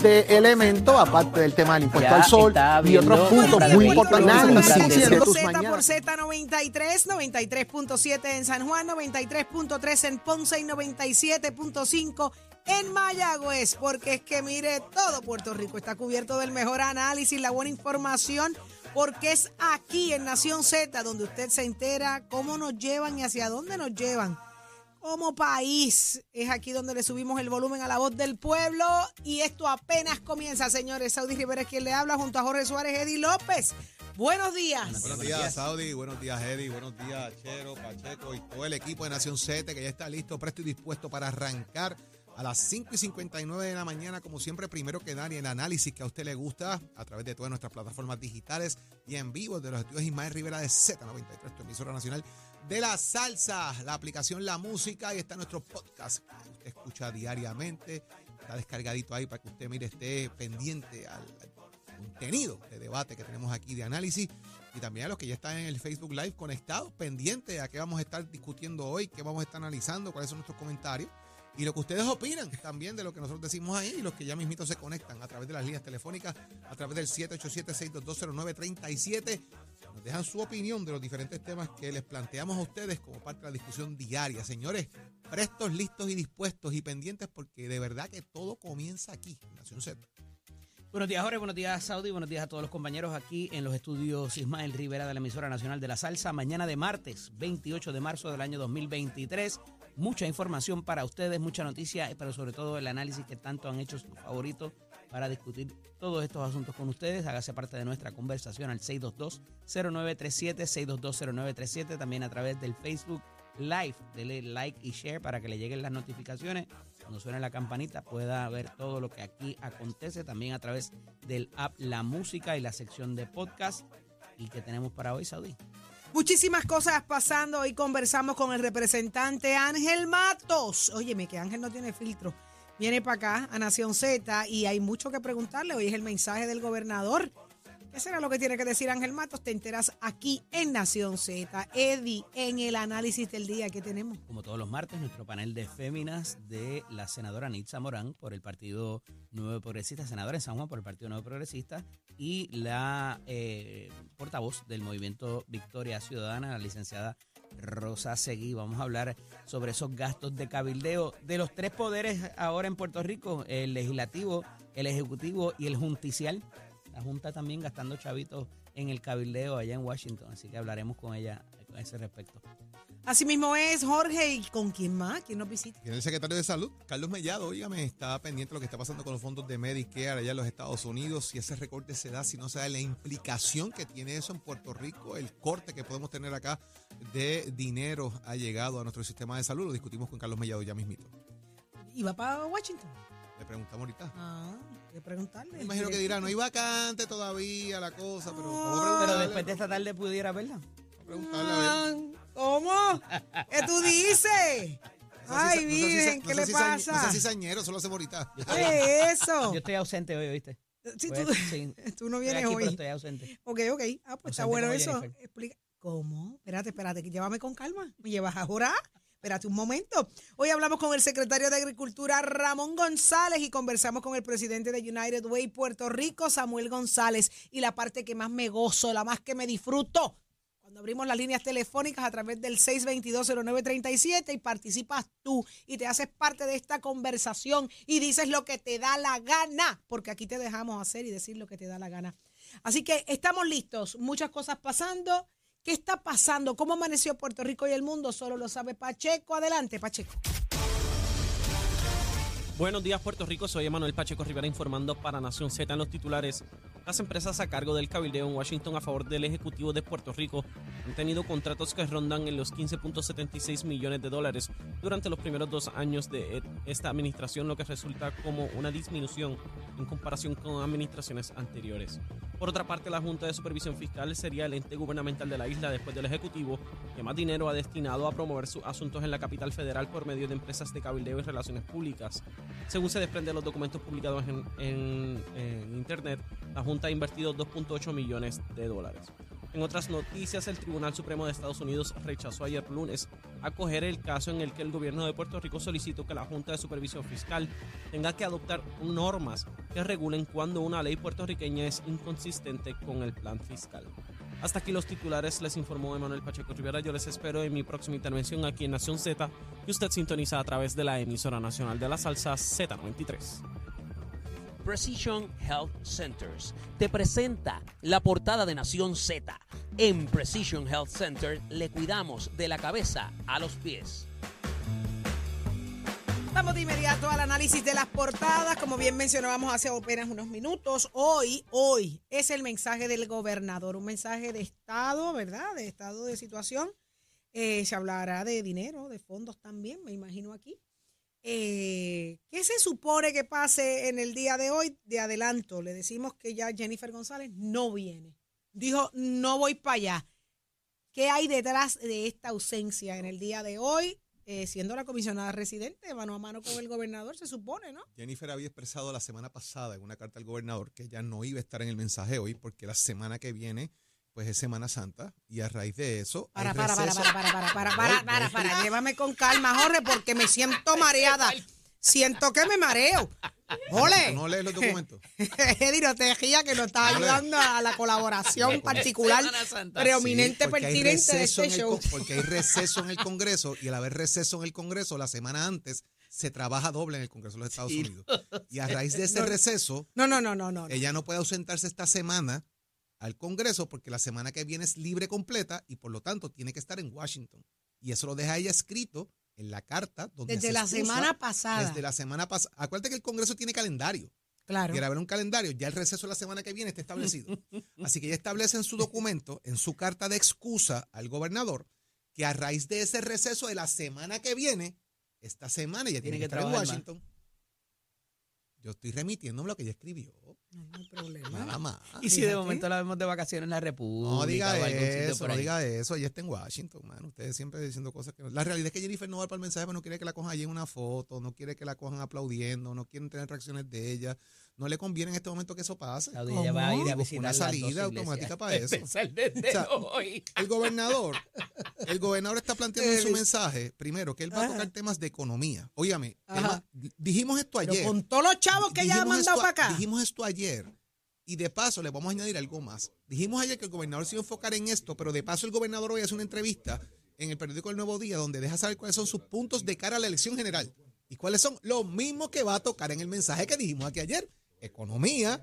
de elemento, aparte del tema del impuesto Ya al sol y otros puntos muy importantes. Análisis de tus Z por Z93, 93.7 en San Juan, 93.3 en Ponce y 97.5 en Mayagüez, porque es que mire, todo Puerto Rico está cubierto del mejor análisis, la buena información, porque es aquí en Nación Z donde usted se entera cómo nos llevan y hacia dónde nos llevan. Como país, es aquí donde le subimos el volumen a la voz del pueblo y esto apenas comienza, señores. Saudi Rivera es quien le habla junto a Jorge Suárez, Eddie López. Buenos días. Buenos días, Saudi. Buenos días, Eddie. Buenos días, Chero, Pacheco y todo el equipo de Nación 7 que ya está listo, presto y dispuesto para arrancar a las 5 y 59 de la mañana, como siempre, primero que nadie, el análisis que a usted le gusta a través de todas nuestras plataformas digitales y en vivo de los estudios Ismael Rivera de Z93, tu emisora nacional de la salsa, la aplicación La Música y está nuestro podcast que usted escucha diariamente. Está descargadito ahí para que usted, mire, esté pendiente al, contenido de debate que tenemos aquí de análisis y también a los que ya están en el Facebook Live conectados, pendientes a qué vamos a estar discutiendo hoy, qué vamos a estar analizando, cuáles son nuestros comentarios y lo que ustedes opinan también de lo que nosotros decimos ahí y los que ya mismito se conectan a través de las líneas telefónicas, a través del 787-6220937. Nos dejan su opinión de los diferentes temas que les planteamos a ustedes como parte de la discusión diaria. Señores, prestos, listos y dispuestos y pendientes porque de verdad que todo comienza aquí, Nación Z. Buenos días, Jorge. Buenos días, Saudi. Buenos días a todos los compañeros aquí en los estudios Ismael Rivera de la emisora nacional de la salsa. Mañana de martes, 28 de marzo del año 2023. Mucha información para ustedes, mucha noticia, pero sobre todo el análisis que tanto han hecho sus favoritos para discutir todos estos asuntos con ustedes. Hágase parte de nuestra conversación al 622-0937, 622-0937, también a través del Facebook Live. Dele like y share para que le lleguen las notificaciones. Cuando suene la campanita pueda ver todo lo que aquí acontece. También a través del app La Música y la sección de podcast. ¿Y que tenemos para hoy, Saudi? Muchísimas cosas pasando. Hoy conversamos con el representante Ángel Matos. Óyeme, que Ángel no tiene filtro. Viene para acá a Nación Z y hay mucho que preguntarle. Hoy es el mensaje del gobernador. ¿Qué será lo que tiene que decir Ángel Matos? Te enteras aquí en Nación Z. Eddie, en el análisis del día que tenemos. Como todos los martes, nuestro panel de féminas de la senadora Nitza Morán por el Partido Nuevo Progresista, senadora en San Juan por el Partido Nuevo Progresista, y la eh, portavoz del movimiento Victoria Ciudadana, la licenciada Rosa Seguí. Vamos a hablar sobre esos gastos de cabildeo de los tres poderes ahora en Puerto Rico, el legislativo, el ejecutivo y el junticial. La Junta también gastando chavitos en el cabildeo allá en Washington, así que hablaremos con ella a ese respecto. Así mismo es, Jorge. ¿Y con quién más? ¿Quién nos visita? Tiene el secretario de Salud, Carlos Mellado, óigame, está pendiente de lo que está pasando con los fondos de Medicare allá en los Estados Unidos, si ese recorte se da, si no se da, la implicación que tiene eso en Puerto Rico, el corte que podemos tener acá de dinero ha llegado a nuestro sistema de salud, lo discutimos con Carlos Mellado ya mismito. ¿Y va para Washington? Le preguntamos ahorita. Ah, hay que preguntarle. Me imagino que dirá, no hay vacante todavía la cosa, pero vamos a No. preguntarle. Pero después de esta tarde pudiera verla. Vamos a preguntarle a ver. ¿Cómo? ¿Qué tú dices? Ay, miren, ¿qué no le pasa? No sé si sañero, solo hacemos ahorita. ¿Qué es eso? Yo estoy ausente hoy, ¿viste? Si Pues, tú, sí. tú no Estoy vienes aquí, pero hoy. estoy ausente. Ok, ok. Ah, pues está Ausente bueno como eso. Jennifer. Explica. ¿Cómo? Espérate, espérate, que llévame con calma. ¿Me llevas a jurar? Espérate un momento. Hoy hablamos con el secretario de Agricultura, Ramón González, y conversamos con el presidente de United Way Puerto Rico, Samuel González. Y la parte que más me gozo, la más que me disfruto, cuando abrimos las líneas telefónicas a través del 622-0937 y participas tú y te haces parte de esta conversación y dices lo que te da la gana, porque aquí te dejamos hacer y decir lo que te da la gana. Así que estamos listos, muchas cosas pasando. ¿Qué está pasando? ¿Cómo amaneció Puerto Rico y el mundo? Solo lo sabe Pacheco. Adelante, Pacheco. Buenos días, Puerto Rico. Soy Emanuel Pacheco Rivera informando para Nación Z en los titulares. Las empresas a cargo del cabildeo en Washington a favor del Ejecutivo de Puerto Rico han tenido contratos que rondan en los 15.76 millones de dólares durante los primeros dos años de esta administración, lo que resulta como una disminución en comparación con administraciones anteriores. Por otra parte, la Junta de Supervisión Fiscal sería el ente gubernamental de la isla después del Ejecutivo, que más dinero ha destinado a promover sus asuntos en la capital federal por medio de empresas de cabildeo y relaciones públicas. Según se desprende de los documentos publicados en, en, en Internet, la Junta ha invertido 2.8 millones de dólares. En otras noticias, el Tribunal Supremo de Estados Unidos rechazó ayer lunes acoger el caso en el que el gobierno de Puerto Rico solicitó que la Junta de Supervisión Fiscal tenga que adoptar normas que regulen cuando una ley puertorriqueña es inconsistente con el plan fiscal. Hasta aquí los titulares, les informó Emanuel Pacheco Rivera. Yo les espero en mi próxima intervención aquí en Nación Z, que usted sintoniza a través de la emisora nacional de la salsa Z93. Precision Health Centers te presenta la portada de Nación Z. En Precision Health Center le cuidamos de la cabeza a los pies. Vamos de inmediato al análisis de las portadas. Como bien mencionábamos hace apenas unos minutos, hoy, hoy es el mensaje del gobernador, un mensaje de estado, ¿verdad? De estado de situación. Eh, se hablará de dinero, de fondos también, me imagino aquí. Eh, ¿Qué se supone que pase en el día de hoy? De adelanto, le decimos que ya Jennifer González no viene. Dijo, no voy para allá. ¿Qué hay detrás de esta ausencia en el día de hoy? Eh, siendo la comisionada residente, mano a mano con el gobernador, se supone, ¿no? Jennifer había expresado la semana pasada en una carta al gobernador que ya no iba a estar en el mensaje hoy porque la semana que viene pues es Semana Santa y a raíz de eso para para para para para para para para para para llévame con calma Jorge porque me siento mareada. Siento que me mareo. ¡Ole! ¿No lees los documentos? Eddie Rotejía que nos está ayudando a la colaboración particular, preeminente, sí, pertinente de este show. porque hay receso en el Congreso y al haber receso en el Congreso, la semana antes se trabaja doble en el Congreso de los Estados Unidos. Y a raíz de ese receso, no, no, no, no, no, ella no puede ausentarse esta semana al Congreso porque la semana que viene es libre completa y por lo tanto tiene que estar en Washington. Y eso lo deja ella escrito en la carta. Donde desde la semana pasada. Desde la semana pasada. Acuérdate que el Congreso tiene calendario. Claro. Quiere haber un calendario. Ya el receso de la semana que viene está establecido. Así que ella establece en su documento, en su carta de excusa al gobernador, que a raíz de ese receso de la semana que viene, esta semana ella tiene, que, estar en Washington. Yo estoy remitiéndome lo que ella escribió. No, hay problema. Nada más. Y si de momento la vemos de vacaciones en la República. No diga eso, no diga eso. Ella está en Washington, man. Ustedes siempre diciendo cosas que no. La realidad es que Jennifer no va para el mensaje, pero no quiere que la cojan allí en una foto, no quiere que la cojan aplaudiendo, no quieren tener reacciones de ella. No le conviene en este momento que eso pase. Ella va a ir a visitar una salida automática para eso. Desde hoy. El gobernador, el gobernador está planteando en su mensaje, primero, que él va a tocar temas de economía. Óyame, dijimos esto ayer. Pero con todos los chavos que ella ha mandado para acá. Dijimos esto ayer. Y de paso le vamos a añadir algo más. Dijimos ayer que el gobernador se iba a enfocar en esto, pero de paso el gobernador hoy hace una entrevista en el periódico El Nuevo Día donde deja saber cuáles son sus puntos de cara a la elección general. ¿Y cuáles son? Los mismos que va a tocar en el mensaje que dijimos aquí ayer economía,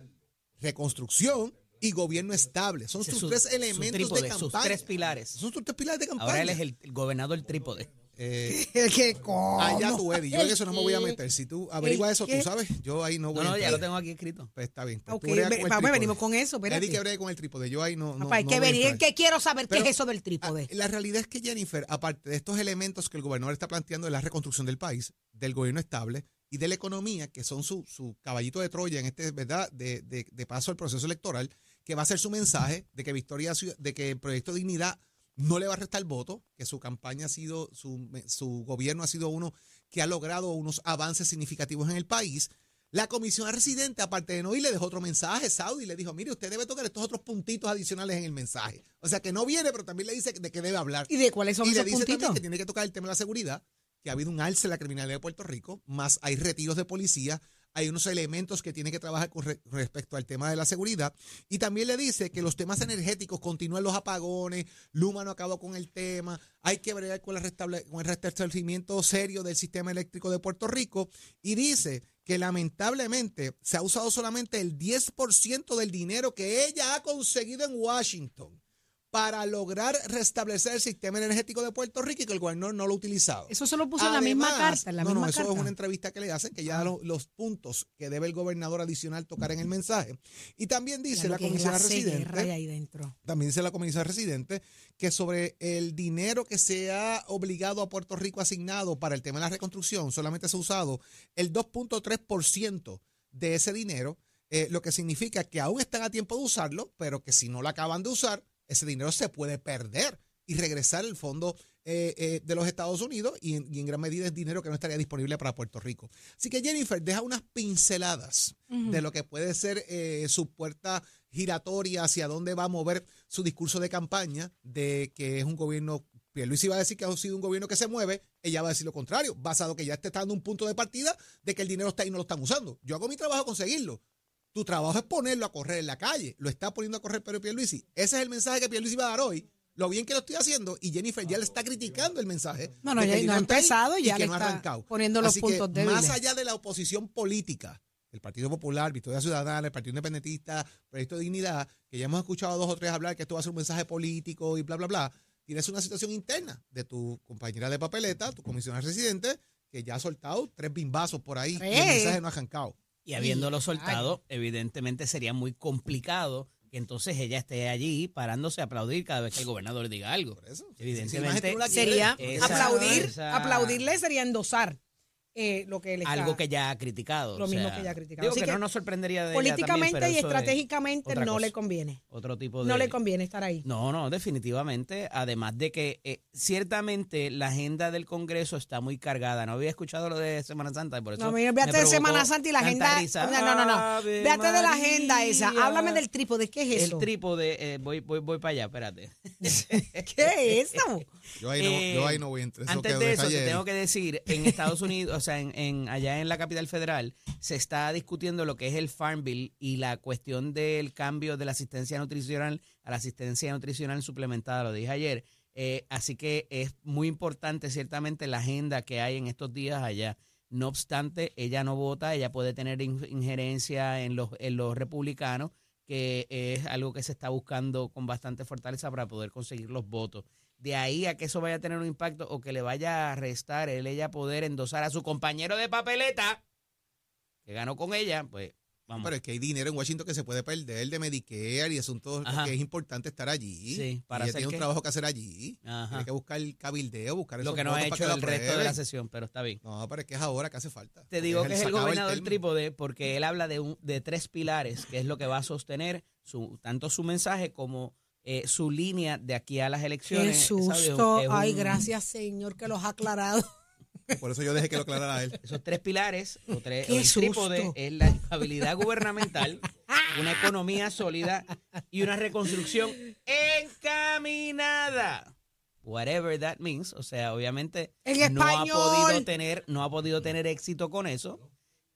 reconstrucción y gobierno estable. Son sus, tres elementos de campaña. Sus tres pilares. Son sus tres pilares de campaña. Ahora él es el, el gobernador trípode. Eh, ¿Qué cómo? Allá tú, Eddie. Yo en eso no me voy a meter. Si tú averiguas eso, ¿Qué? tú sabes. Yo ahí no voy No, a no, ya entrar. lo tengo aquí escrito. Pues está bien. Pues Ok, tú brega ve- vamos, venimos con eso, espérate. Eddie que bregue con el trípode. Yo ahí no. no Papá, hay no que voy a venir, que quiero saber Pero, qué es eso del trípode. La realidad es que Jennifer, aparte de estos elementos que el gobernador está planteando de la reconstrucción del país, del gobierno estable y de la economía, que son su, su caballito de Troya en este, ¿verdad?, de, de- de paso al proceso electoral, que va a ser su mensaje de que Victoria, de que el Proyecto Dignidad no le va a restar voto, que su campaña ha sido, su, su gobierno ha sido uno que ha logrado unos avances significativos en el país. La comisión residente, aparte de no ir, le dejó otro mensaje, Saudi, y le dijo, mire, usted debe tocar estos otros puntitos adicionales en el mensaje. O sea, que no viene, pero también le dice de qué debe hablar. ¿Y de cuáles son Y le dice puntitos? también que tiene que tocar el tema de la seguridad, que ha habido un alce en la criminalidad de Puerto Rico, más hay retiros de policía, hay unos elementos que tiene que trabajar con re- respecto al tema de la seguridad. Y también le dice que los temas energéticos continúan los apagones, Luma no acabó con el tema, hay que bregar con, con el restablecimiento serio del sistema eléctrico de Puerto Rico. Y dice que lamentablemente se ha usado solamente el 10% del dinero que ella ha conseguido en Washington para lograr restablecer el sistema energético de Puerto Rico y que el gobernador no lo ha utilizado. Eso se lo puso en la misma carta, en la no, misma no, eso carta. es una entrevista que le hacen, que ya lo- los puntos que debe el gobernador adicional tocar en el mensaje. Y también dice la comisionada residente, ahí dentro. también dice la comisionada residente, que sobre el dinero que se ha obligado a Puerto Rico asignado para el tema de la reconstrucción, solamente se ha usado el 2.3% de ese dinero, eh, lo que significa que aún están a tiempo de usarlo, pero que si no lo acaban de usar, ese dinero se puede perder y regresar al fondo eh, eh, de los Estados Unidos y en, y en gran medida es dinero que no estaría disponible para Puerto Rico. Así que Jennifer deja unas pinceladas de lo que puede ser eh, su puerta giratoria hacia dónde va a mover su discurso de campaña de que es un gobierno, Luis iba a decir que ha sido un gobierno que se mueve, ella va a decir lo contrario, basado que ya está dando un punto de partida de que el dinero está ahí y no lo están usando. Yo hago mi trabajo a conseguirlo. Tu trabajo es ponerlo a correr en la calle. Lo está poniendo a correr Pedro Pierluisi. Ese es el mensaje que Pierluisi va a dar hoy. Lo bien que lo estoy haciendo y Jennifer ya le está criticando el mensaje. No, no, ya- no ha empezado y ya que le no ha está arrancado. poniendo los Así puntos que, débiles. Más allá de la oposición política, el Partido Popular, Victoria Ciudadana, el Partido Independentista, Proyecto de Dignidad, que ya hemos escuchado dos o tres hablar que esto va a ser un mensaje político y bla, bla, bla, tienes una situación interna de tu compañera de papeleta, tu comisionada residente, que ya ha soltado tres bimbazos por ahí y el mensaje no ha arrancado. Y habiéndolo soltado, evidentemente sería muy complicado que entonces ella esté allí parándose a aplaudir cada vez que el gobernador diga algo. Por eso. Evidentemente, Sería Esa- aplaudir, esa- aplaudirle sería endosar eh, lo que él está. algo que ya ha criticado. Lo o mismo sea, que ya ha criticado. Digo Así que, que no nos sorprendería de políticamente también, y es estratégicamente no cosa. le conviene. Otro tipo de... No le conviene estar ahí. No, no, definitivamente. Además de que eh, ciertamente la agenda del Congreso está muy cargada. No había escuchado lo de Semana Santa, y por eso. No, mira, véate de Semana Santa y la agenda. risa. No, no, no, no. Véate de la agenda esa. Háblame del trípode. ¿Qué es eso? El trípode, eh, voy, voy, voy para allá, espérate. ¿Qué es eso? Yo ahí, no, yo ahí no voy entre eso Antes de eso, te tengo que decir, en Estados Unidos, sea, en, en- allá en la capital federal, se está discutiendo lo que es el Farm Bill y la cuestión del cambio de la asistencia nutricional a la asistencia nutricional suplementada, lo dije ayer. Eh, así que es muy importante ciertamente la agenda que hay en estos días allá. No obstante, ella no vota, ella puede tener in- injerencia en los, en los republicanos, que es algo que se está buscando con bastante fortaleza para poder conseguir los votos. De ahí a que eso vaya a tener un impacto o que le vaya a restar el ella poder endosar a su compañero de papeleta, que ganó con ella, pues vamos. Pero es que hay dinero en Washington que se puede perder de Medicare y asuntos Ajá. que es importante estar allí. Sí, para y hacer tiene qué? un trabajo que hacer allí. Ajá. Tiene que buscar el cabildeo, buscar lo que no ha hecho el resto de la sesión, pero está bien. No, pero es que es ahora que hace falta. Te digo que es el gobernador término. trípode porque él habla de, un, de tres pilares, que es lo que va a sostener su, tanto su mensaje como eh, su línea de aquí a las Qué elecciones. ¿sabes? susto. Es Ay, un- gracias, Señor, que los ha aclarado. Por eso yo dejé que lo aclarara él. Esos tres pilares, o, tres, Qué o el trípode, susto. es la estabilidad gubernamental, una economía sólida y una reconstrucción encaminada. Whatever that means. O sea, obviamente En no ha podido tener, no ha podido tener éxito con eso.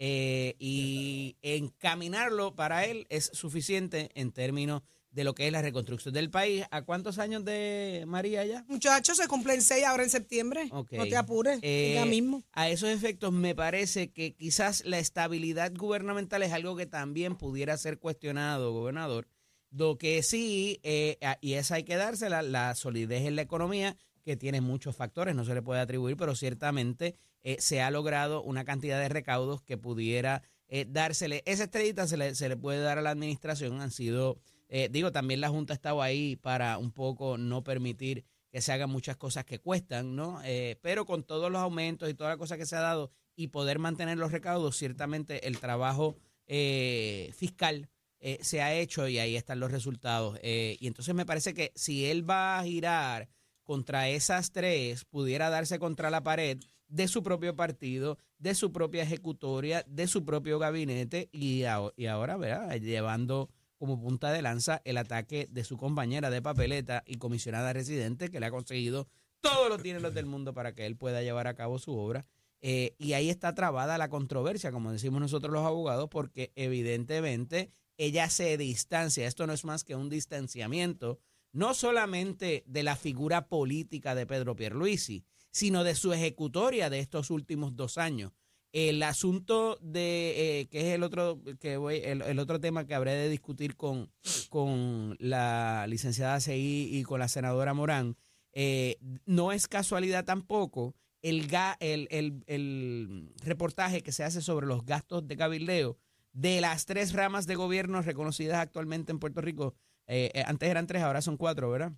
eh, y encaminarlo para él es suficiente en términos de lo que es la reconstrucción del país. ¿A cuántos años de María ya? Muchachos, se cumplen seis ahora en septiembre. No te apures, Eh, ya mismo. A esos efectos me parece que quizás la estabilidad gubernamental es algo que también pudiera ser cuestionado, gobernador. Lo que sí, eh, y esa hay que dársela, la solidez en la economía, que tiene muchos factores, no se le puede atribuir, pero ciertamente eh, se ha logrado una cantidad de recaudos que pudiera eh, dársele. Esa estrellita se le, se le puede dar a la administración, han sido, eh, digo, también la Junta ha estado ahí para un poco no permitir que se hagan muchas cosas que cuestan, ¿no? Eh, pero con todos los aumentos y toda la cosa que se ha dado y poder mantener los recaudos, ciertamente el trabajo eh, fiscal eh, se ha hecho y ahí están los resultados. Eh, y entonces me parece que si él va a girar contra esas tres, pudiera darse contra la pared de su propio partido, de su propia ejecutoria, de su propio gabinete y, y ahora, ¿verdad? Llevando como punta de lanza el ataque de su compañera de papeleta y comisionada residente que le ha conseguido todos los dineros del mundo para que él pueda llevar a cabo su obra. Eh, y ahí está trabada la controversia, como decimos nosotros los abogados, porque evidentemente ella se distancia. Esto no es más que un distanciamiento, no solamente de la figura política de Pedro Pierluisi, sino de su ejecutoria de estos últimos dos años. El asunto de, eh, que es el otro, que voy, el, otro tema que habré de discutir con, con la licenciada Seguí y con la senadora Morán, eh, no es casualidad tampoco el, ga- el, el- el reportaje que se hace sobre los gastos de cabildeo de las tres ramas de gobierno reconocidas actualmente en Puerto Rico. Eh, eh, antes eran tres, ahora son cuatro, ¿verdad?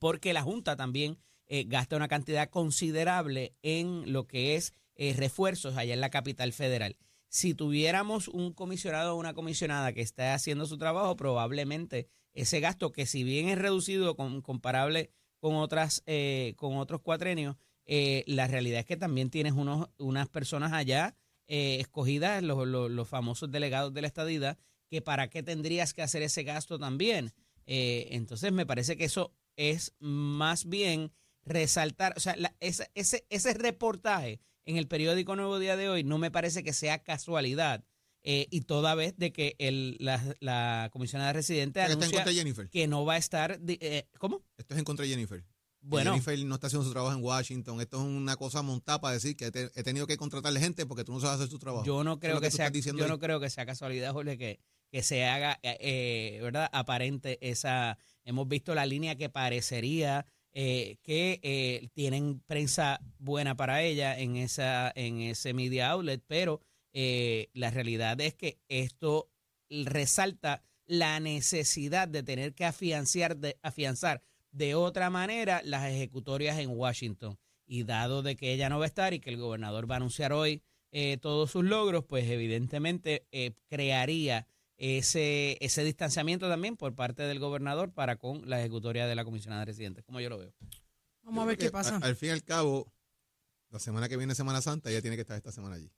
Porque la Junta también gasta una cantidad considerable en lo que es eh, refuerzos allá en la capital federal. Si tuviéramos un comisionado o una comisionada que esté haciendo su trabajo, probablemente ese gasto, que si bien es reducido con, comparable con otras eh, con otros cuatrenios, eh, la realidad es que también tienes unos, unas personas allá eh, escogidas, los, los- los famosos delegados de la estadidad, que para qué tendrías que hacer ese gasto también. Entonces me parece que eso es más bien resaltar, o sea, ese, ese reportaje en el periódico Nuevo Día de hoy no me parece que sea casualidad. eh, y toda vez de que el, la, la comisionada residente Esto está en anuncia contra de Jennifer. que no va a estar, eh, ¿cómo? Esto es en contra de Jennifer. Bueno, Jennifer no está haciendo su trabajo en Washington. Esto es una cosa montada para decir que te- he tenido que contratarle gente porque tú no sabes hacer tu trabajo. yo no es creo que, sea, yo ahí. no creo que sea casualidad, Jorge, que, que se haga, eh, ¿verdad? Aparente esa, hemos visto la línea que parecería eh, que eh, tienen prensa buena para ella en esa, en ese media outlet, pero eh, la realidad es que esto resalta la necesidad de tener que afianzar de, afianzar de otra manera las ejecutorias en Washington. Y dado de que ella no va a estar y que el gobernador va a anunciar hoy eh, todos sus logros, pues evidentemente eh, crearía ese, ese distanciamiento también por parte del gobernador para con la ejecutoria de la comisionada residente, como yo lo veo. Vamos a ver qué pasa. Al fin y al cabo, la semana que viene, Semana Santa, ella tiene que estar esta semana allí.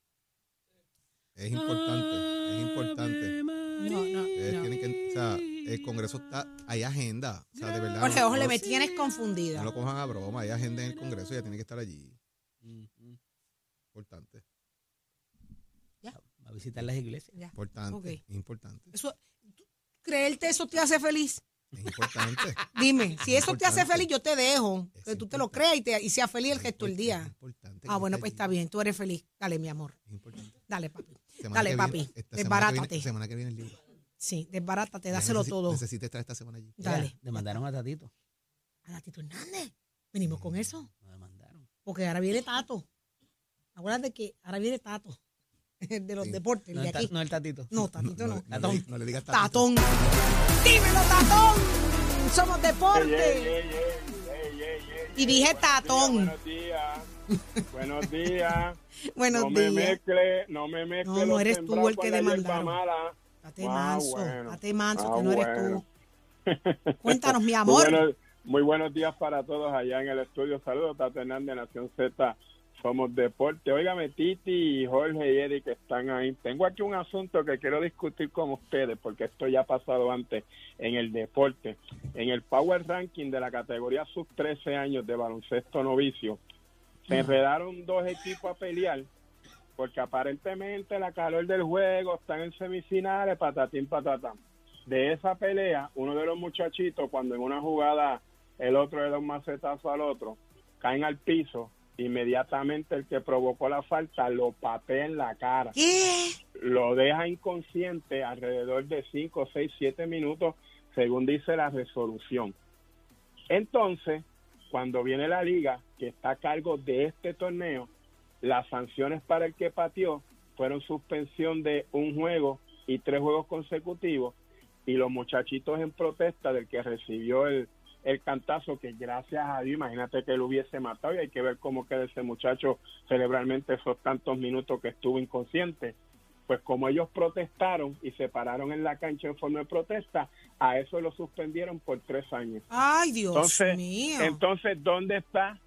Es importante, es importante. No, no, no. tienen que, o sea, el Congreso está, hay agenda. O sea, de verdad. Jorge, no- no- me tienes No confundida. lo cojan a broma, hay agenda en el Congreso, ella tiene que estar allí. Importante, Va a visitar las iglesias. Ya. importante, Ok. importante, Eso, ¿tú- ¿Creerte eso te hace feliz? es importante. Dime, si eso te hace Importante. feliz, yo te dejo. Es Que tú te lo importante. creas y, te, y seas feliz el Es resto del día. es importante Ah, bueno, pues allí, está bien. Tú eres feliz. Dale, mi amor. es importante. Dale, papi. Semana Dale, papi, viene- esta semana que desbarátate. viene- Semana que viene el libro. Sí, desbarátate, dáselo todo. Necesita estar esta semana allí. Dale. Demandaron a Tatito. A la Tito Hernández. Venimos con eso. Lo demandaron. Porque ahora viene Tato. Acuérdate que ahora viene Tato. De los Sí. deportes, No de el, ta- aquí. no el Tatito. No, Tatito no. Tatón. no le digas tatito. Tatón. Dímelo, Tatón. Somos deporte. Y dije tatón. Buenos días. Buenos días. Buenos no me días. mezcle, no me mezcle. No, no eres tú el que demandaron. Date Ah, manso. bueno. Date manso, Ah, que no eres bueno. tú. Cuéntanos, mi Muy amor. buenos, muy buenos días para todos allá en el estudio. Saludos, Tato Hernández, Nación Z. Somos Deporte. Óigame, Titi y Jorge y Eric están ahí. Tengo aquí un asunto que quiero discutir con ustedes porque esto ya ha pasado antes en el deporte. En el Power Ranking de la categoría sub 13 años de baloncesto novicio, se enredaron dos equipos a pelear porque aparentemente la calor del juego están en semifinales, patatín, patatán. De esa pelea, uno de los muchachitos, cuando en una jugada el otro le da un macetazo al otro, caen al piso, inmediatamente el que provocó la falta lo patea en la cara ¿Qué? lo deja inconsciente alrededor de 5, 6, 7 minutos, según dice la resolución. Entonces, cuando viene la liga, que está a cargo de este torneo, las sanciones para el que pateó fueron suspensión de un juego y tres juegos consecutivos, y los muchachitos en protesta del que recibió el, el cantazo, que gracias a Dios, imagínate que lo hubiese matado, y hay que ver cómo queda ese muchacho cerebralmente esos tantos minutos que estuvo inconsciente pues como ellos protestaron y se pararon en la cancha en forma de protesta, a eso lo suspendieron por tres años. Ay, Dios Entonces, mío. entonces, ¿dónde está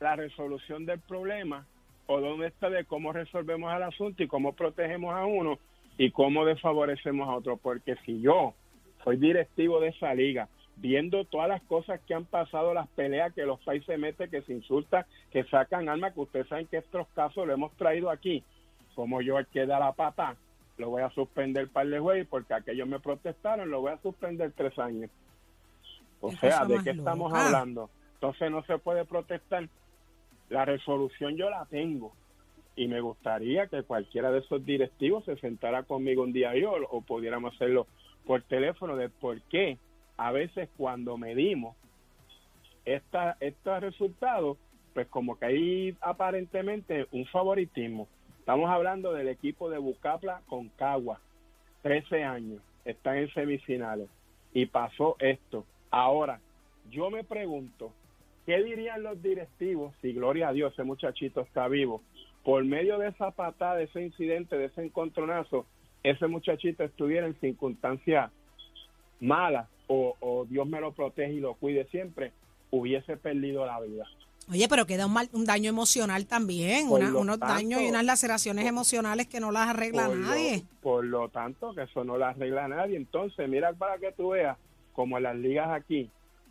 la resolución del problema? ¿O dónde está de cómo resolvemos el asunto y cómo protegemos a uno y cómo desfavorecemos a otro? Porque si yo soy directivo de esa liga, viendo todas las cosas que han pasado, las peleas que los países meten, que se insultan, que sacan armas, que ustedes saben que estos casos lo hemos traído aquí, como yo el que da la pata, lo voy a suspender par de juegos porque aquellos me protestaron, lo voy a suspender tres años. O sea, ¿de qué estamos hablando? Entonces no se puede protestar. La resolución yo la tengo. y me gustaría que cualquiera de esos directivos se sentara conmigo un día y o, o pudiéramos hacerlo por teléfono de por qué a veces cuando medimos estos resultados, pues como que hay aparentemente un favoritismo. Estamos hablando del equipo de Bucapla con Cagua, 13 años, están en semifinales y pasó esto. Ahora, yo me pregunto, ¿qué dirían los directivos si, gloria a Dios, ese muchachito está vivo? Por medio de esa patada, de ese incidente, de ese encontronazo, ese muchachito estuviera en circunstancias malas o, o Dios me lo protege y lo cuide siempre, hubiese perdido la vida. Oye, pero queda un, mal, un daño emocional también, una- unos tanto, daños y unas laceraciones por- emocionales que no las arregla por lo- nadie. por lo tanto, que eso no lo arregla nadie. Entonces, mira para que tú veas, como en las ligas aquí,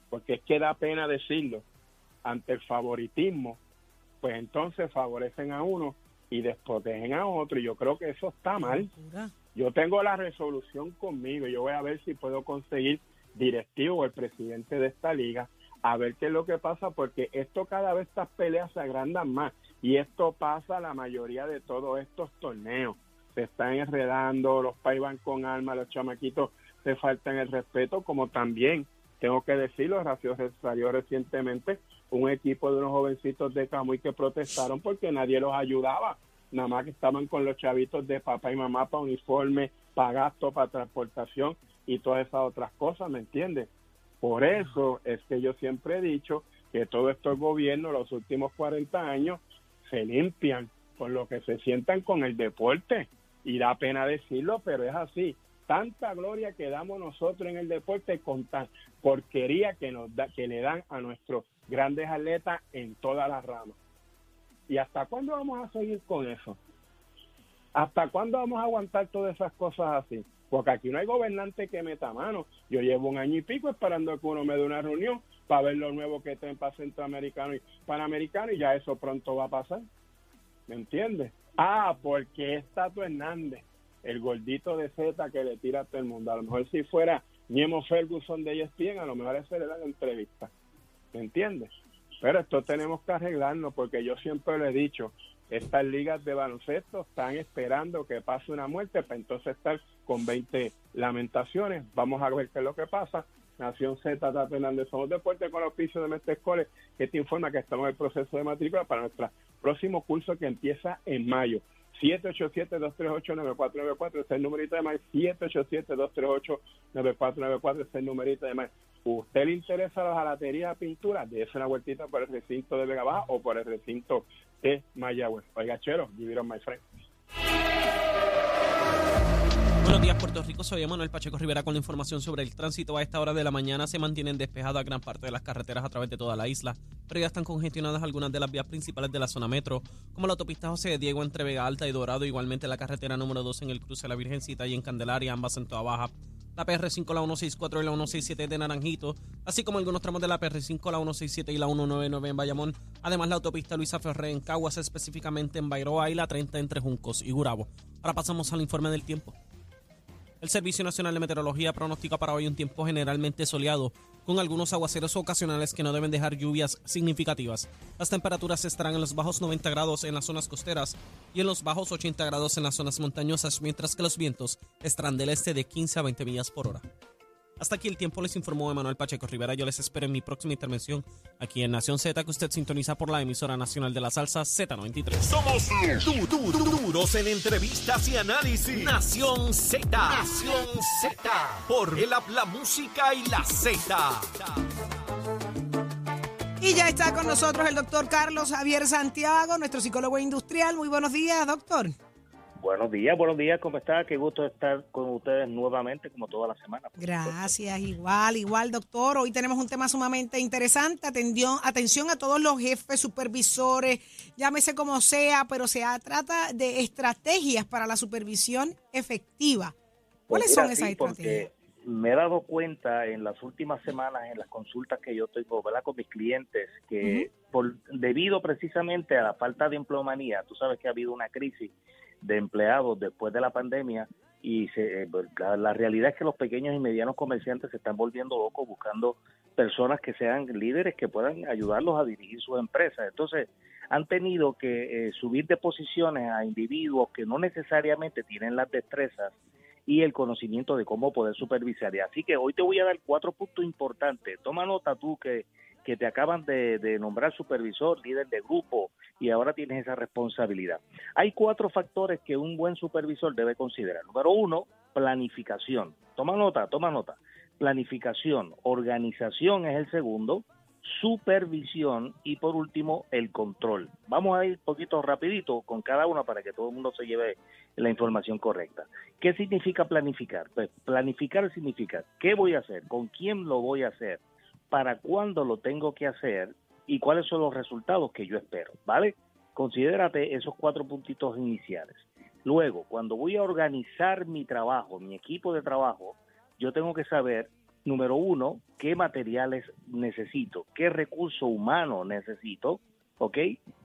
porque es que da pena decirlo, ante el favoritismo, pues entonces favorecen a uno y desprotegen a otro. Y yo creo que eso está mal. Yo tengo la resolución conmigo. Yo voy a ver si puedo conseguir directivo o el presidente de esta liga a ver qué es lo que pasa, porque esto cada vez estas peleas se agrandan más. Y esto pasa la mayoría de todos estos torneos. Se están enredando, los pais van con armas, los chamaquitos se faltan el respeto, como también, tengo que decirlo, salió recientemente un equipo de unos jovencitos de Camuy que protestaron porque nadie los ayudaba nada más que estaban con los chavitos de papá y mamá para uniforme, para gasto, para transportación y todas esas otras cosas, ¿me entiendes? Por eso es que yo siempre he dicho que todos estos gobiernos, los últimos 40 años, se limpian con lo que se sientan con el deporte. Y da pena decirlo, pero es así. Tanta gloria que damos nosotros en el deporte con tan porquería que, nos da, que le dan a nuestros grandes atletas en todas las ramas. ¿Y hasta cuándo vamos a seguir con eso? ¿Hasta cuándo vamos a aguantar todas esas cosas así? Porque aquí no hay gobernante que meta mano. Yo llevo un año y pico esperando que uno me dé una reunión para ver lo nuevo que traen para Centroamericano y Panamericano y ya eso pronto va a pasar. ¿Me entiendes? Ah, porque es Tato Hernández, el gordito de Z que le tira a todo el mundo. A lo mejor si fuera Niemo Ferguson de ESPN, a lo mejor ese le dan entrevista. ¿Me entiendes? Pero esto tenemos que arreglarnos porque yo siempre lo he dicho, estas ligas de baloncesto están esperando que pase una muerte para entonces estar con 20 lamentaciones. Vamos a ver qué es lo que pasa. Nación Z, Tata Hernández, somos deporte con el auspicio de Mestre Escoles, que te informa que estamos en el proceso de matrícula para nuestro próximo curso que empieza en mayo. 787-238-9494, ese es el numerito de más. 787-238-9494, ese es el numerito de más. ¿Usted le interesa la jalatería de pintura? Déjese una vueltita por el recinto de Vega Baja o por el recinto de Mayagüez. Oiga, chero, give it on my friend. Buenos días, Puerto Rico. Soy Manuel Pacheco Rivera con la información sobre el tránsito. A esta hora de la mañana se mantienen despejadas gran parte de las carreteras a través de toda la isla, pero ya están congestionadas algunas de las vías principales de la zona metro, como la autopista José de Diego entre Vega Alta y Dorado, igualmente la carretera número 2 en el cruce de la Virgencita y en Candelaria, ambas en toda baja. La PR5, la 164 y la 167 de Naranjito, así como algunos tramos de la PR5, la 167 y la 199 en Bayamón. Además, la autopista Luisa Ferré en Caguas, específicamente en Bairoa y la 30 entre Juncos y Gurabo. Ahora pasamos al informe del tiempo. El Servicio Nacional de Meteorología pronostica para hoy un tiempo generalmente soleado, con algunos aguaceros ocasionales que no deben dejar lluvias significativas. Las temperaturas estarán en los bajos 90 grados en las zonas costeras y en los bajos 80 grados en las zonas montañosas, mientras que los vientos estarán del este de 15 a 20 millas por hora. Hasta aquí el tiempo les informó Emanuel Pacheco Rivera. Yo les espero en mi próxima intervención aquí en Nación Z, que usted sintoniza por la emisora nacional de la salsa Z93. Somos du- du- du- duros en entrevistas y análisis. Nación Z. Nación Z. Por el app, la música y la Z. Y ya está con nosotros el doctor Carlos Javier Santiago, nuestro psicólogo industrial. Muy buenos días, doctor. Buenos días, buenos días, ¿cómo está? Qué gusto estar con ustedes nuevamente, como toda la semana. Gracias, igual, igual, doctor. Hoy tenemos un tema sumamente interesante. Atención, atención a todos los jefes, supervisores, llámese como sea, pero se trata de estrategias para la supervisión efectiva. ¿Cuáles Pues son esas estrategias? Me he dado cuenta en las últimas semanas, en las consultas que yo tengo, ¿verdad? Con mis clientes, que por debido precisamente a la falta de empleomanía, tú sabes que ha habido una crisis de empleados después de la pandemia y se, eh, la, la realidad es que los pequeños y medianos comerciantes se están volviendo locos buscando personas que sean líderes que puedan ayudarlos a dirigir sus empresas. Entonces, han tenido que eh, subir de posiciones a individuos que no necesariamente tienen las destrezas y el conocimiento de cómo poder supervisar. Así que hoy te voy a dar cuatro puntos importantes. Toma nota tú que, que te acaban de, nombrar supervisor, líder de grupo y ahora tienes esa responsabilidad. Hay cuatro factores que un buen supervisor debe considerar. Número uno, planificación. Toma nota, toma nota. Planificación, organización es el segundo, supervisión y por último el control. Vamos a ir poquito rapidito con cada una para que todo el mundo se lleve la información correcta. ¿Qué significa planificar? Pues planificar significa qué voy a hacer, con quién lo voy a hacer, para cuándo lo tengo que hacer y cuáles son los resultados que yo espero, ¿vale? Considérate esos cuatro puntitos iniciales. Luego, cuando voy a organizar mi trabajo, mi equipo de trabajo, yo tengo que saber número uno, qué materiales necesito, qué recurso humano necesito, ¿ok?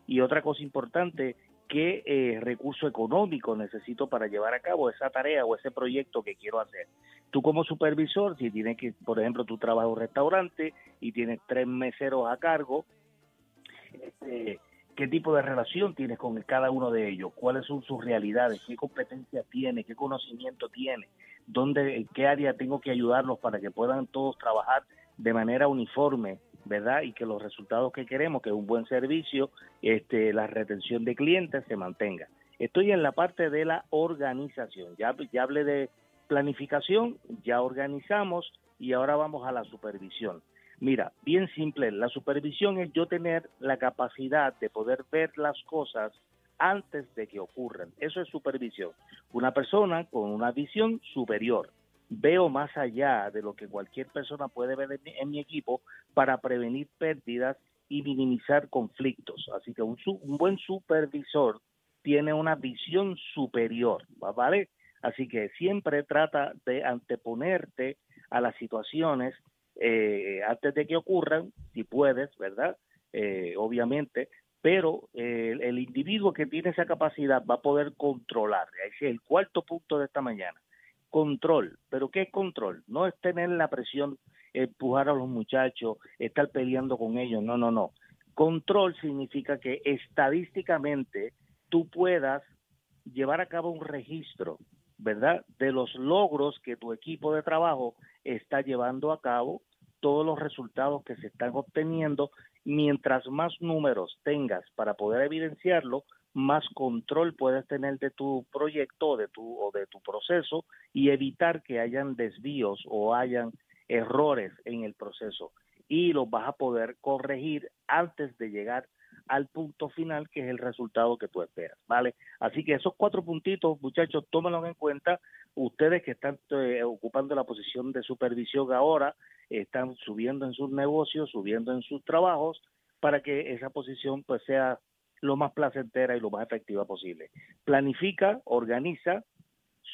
Y otra cosa importante, qué eh, recurso económico necesito para llevar a cabo esa tarea o ese proyecto que quiero hacer. Tú como supervisor, si tienes que, por ejemplo, tú trabajas en un restaurante y tienes tres meseros a cargo, este, ¿qué tipo de relación tienes con cada uno de ellos? ¿Cuáles son sus realidades? ¿Qué competencias tiene? ¿Qué conocimiento tiene? dónde, en qué área tengo que ayudarlos para que puedan todos trabajar de manera uniforme, ¿verdad? Y que los resultados que queremos, que es un buen servicio, este, la retención de clientes se mantenga. Estoy en la parte de la organización. Ya, ya hablé de planificación, ya organizamos y ahora vamos a la supervisión. Mira, bien simple, la supervisión es yo tener la capacidad de poder ver las cosas antes de que ocurran. Eso es supervisión. Una persona con una visión superior. Veo más allá de lo que cualquier persona puede ver en mi, equipo para prevenir pérdidas y minimizar conflictos. Así que un, un buen supervisor tiene una visión superior, ¿vale? Así que siempre trata de anteponerte a las situaciones eh, antes de que ocurran, si puedes, ¿verdad? Eh, obviamente, pero eh, el individuo que tiene esa capacidad va a poder controlar. Ese es el cuarto punto de esta mañana. Control. ¿Pero qué es control? No es tener la presión, empujar a los muchachos, estar peleando con ellos. No, no, no. Control significa que estadísticamente tú puedas llevar a cabo un registro, ¿verdad? De los logros que tu equipo de trabajo está llevando a cabo, todos los resultados que se están obteniendo mientras más números tengas para poder evidenciarlo, más control puedes tener de tu proyecto de tu, o de tu proceso y evitar que hayan desvíos o hayan errores en el proceso y los vas a poder corregir antes de llegar al punto final que es el resultado que tú esperas, ¿vale? Así que esos cuatro puntitos, muchachos, tómenlos en cuenta. Ustedes que están eh, ocupando la posición de supervisión ahora, están subiendo en sus negocios, subiendo en sus trabajos, para que esa posición pues sea lo más placentera y lo más efectiva posible. Planifica, organiza,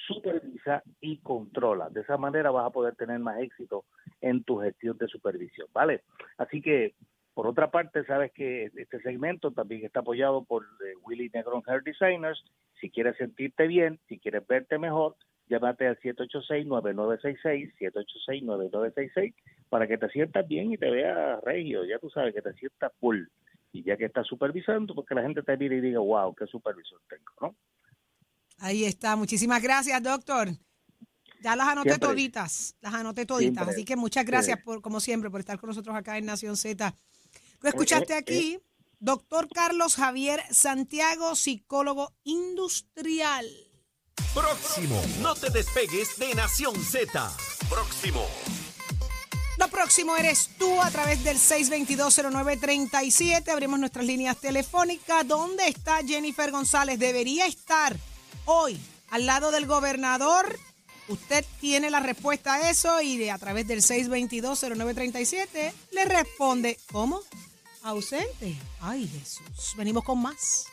supervisa y controla. De esa manera vas a poder tener más éxito en tu gestión de supervisión, ¿vale? Así que, por otra parte, sabes que este segmento también está apoyado por eh, Willy Negron Hair Designers. Si quieres sentirte bien, si quieres verte mejor, llámate al 786-9966, 786-9966, para que te sientas bien y te veas regio, ya tú sabes que te sientas full. Y ya que estás supervisando, porque la gente te mire y diga, wow, qué supervisor tengo, ¿no? Ahí está, muchísimas gracias, doctor. Ya las anoté toditas, las anoté toditas. Así que muchas gracias, por como siempre, por estar con nosotros acá en Nación Z. Lo escuchaste eh, eh, aquí, eh. doctor Carlos Javier Santiago, psicólogo industrial. Próximo. No te despegues de Nación Z. Próximo. Próximo eres tú a través del 6220937. Abrimos nuestras líneas telefónicas. ¿Dónde está Jennifer González? Debería estar hoy al lado del gobernador. Usted tiene la respuesta a eso y a través del 6220937 le responde, ¿cómo? Ausente. Ay, Jesús. Venimos con más.